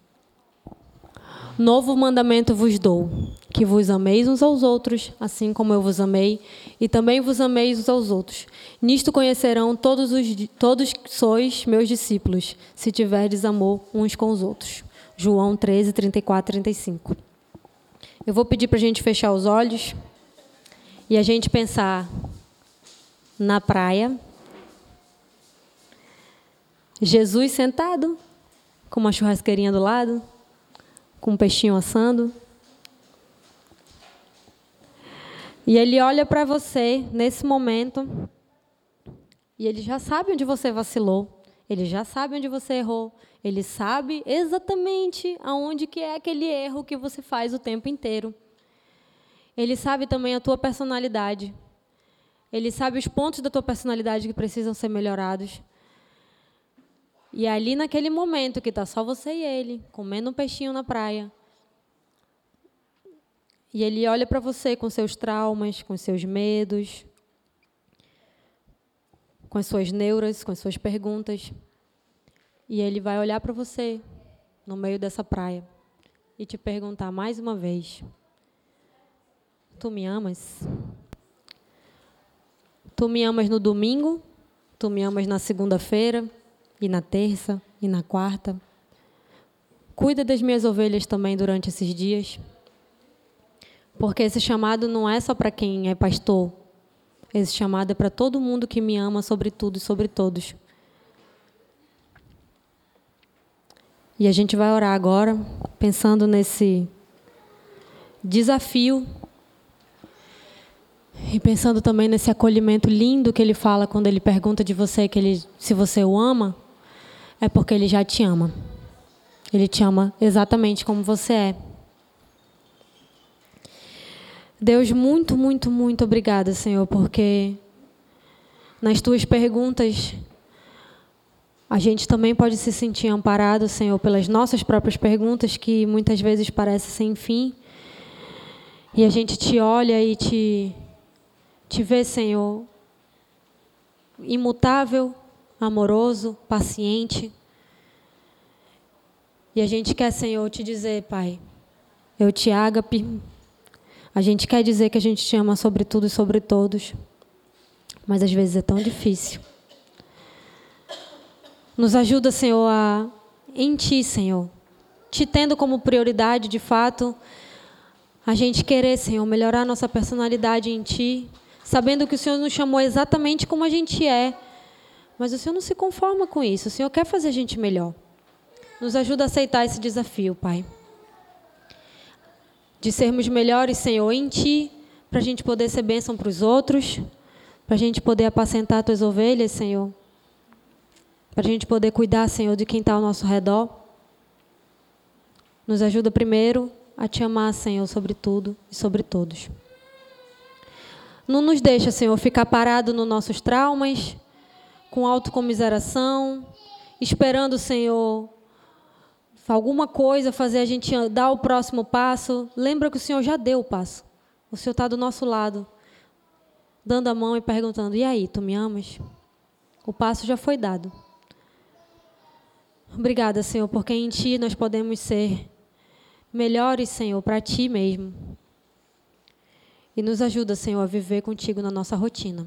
Novo mandamento vos dou, que vos ameis uns aos outros, assim como eu vos amei, e também vos ameis uns aos outros. Nisto conhecerão todos os todos sois meus discípulos, se tiverdes amor uns com os outros. João 13, 34, 35. Eu vou pedir para a gente fechar os olhos e a gente pensar na praia. Jesus sentado, com uma churrasqueirinha do lado, com um peixinho assando. E ele olha para você nesse momento e ele já sabe onde você vacilou, ele já sabe onde você errou, ele sabe exatamente aonde que é aquele erro que você faz o tempo inteiro. Ele sabe também a tua personalidade. Ele sabe os pontos da tua personalidade que precisam ser melhorados. E ali naquele momento que está só você e ele, comendo um peixinho na praia, e ele olha para você com seus traumas, com seus medos, com as suas neuras, com as suas perguntas. E ele vai olhar para você no meio dessa praia e te perguntar mais uma vez: Tu me amas? Tu me amas no domingo? Tu me amas na segunda-feira? E na terça? E na quarta? Cuida das minhas ovelhas também durante esses dias. Porque esse chamado não é só para quem é pastor. Esse chamado é para todo mundo que me ama sobre tudo e sobre todos. E a gente vai orar agora, pensando nesse desafio e pensando também nesse acolhimento lindo que ele fala quando ele pergunta de você que ele, se você o ama, é porque ele já te ama. Ele te ama exatamente como você é. Deus, muito, muito, muito obrigada, Senhor, porque nas tuas perguntas, a gente também pode se sentir amparado, Senhor, pelas nossas próprias perguntas, que muitas vezes parecem sem fim. E a gente te olha e te, te vê, Senhor, imutável, amoroso, paciente. E a gente quer, Senhor, te dizer, Pai, eu te ágape. A gente quer dizer que a gente te ama sobre tudo e sobre todos, mas às vezes é tão difícil. Nos ajuda, Senhor, a em Ti, Senhor, te tendo como prioridade, de fato, a gente querer, Senhor, melhorar nossa personalidade em Ti, sabendo que o Senhor nos chamou exatamente como a gente é, mas o Senhor não se conforma com isso, o Senhor quer fazer a gente melhor. Nos ajuda a aceitar esse desafio, Pai. De sermos melhores, Senhor, em Ti, para a gente poder ser bênção para os outros, para a gente poder apacentar Tuas ovelhas, Senhor. Para a gente poder cuidar, Senhor, de quem está ao nosso redor. Nos ajuda primeiro a Te amar, Senhor, sobre tudo e sobre todos. Não nos deixa, Senhor, ficar parado nos nossos traumas, com autocomiseração, esperando, Senhor, alguma coisa fazer a gente dar o próximo passo, lembra que o Senhor já deu o passo. O Senhor está do nosso lado, dando a mão e perguntando: E aí, tu me amas? O passo já foi dado. Obrigada, Senhor, porque em Ti nós podemos ser melhores, Senhor, para Ti mesmo. E nos ajuda, Senhor, a viver contigo na nossa rotina.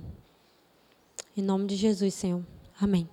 Em nome de Jesus, Senhor. Amém.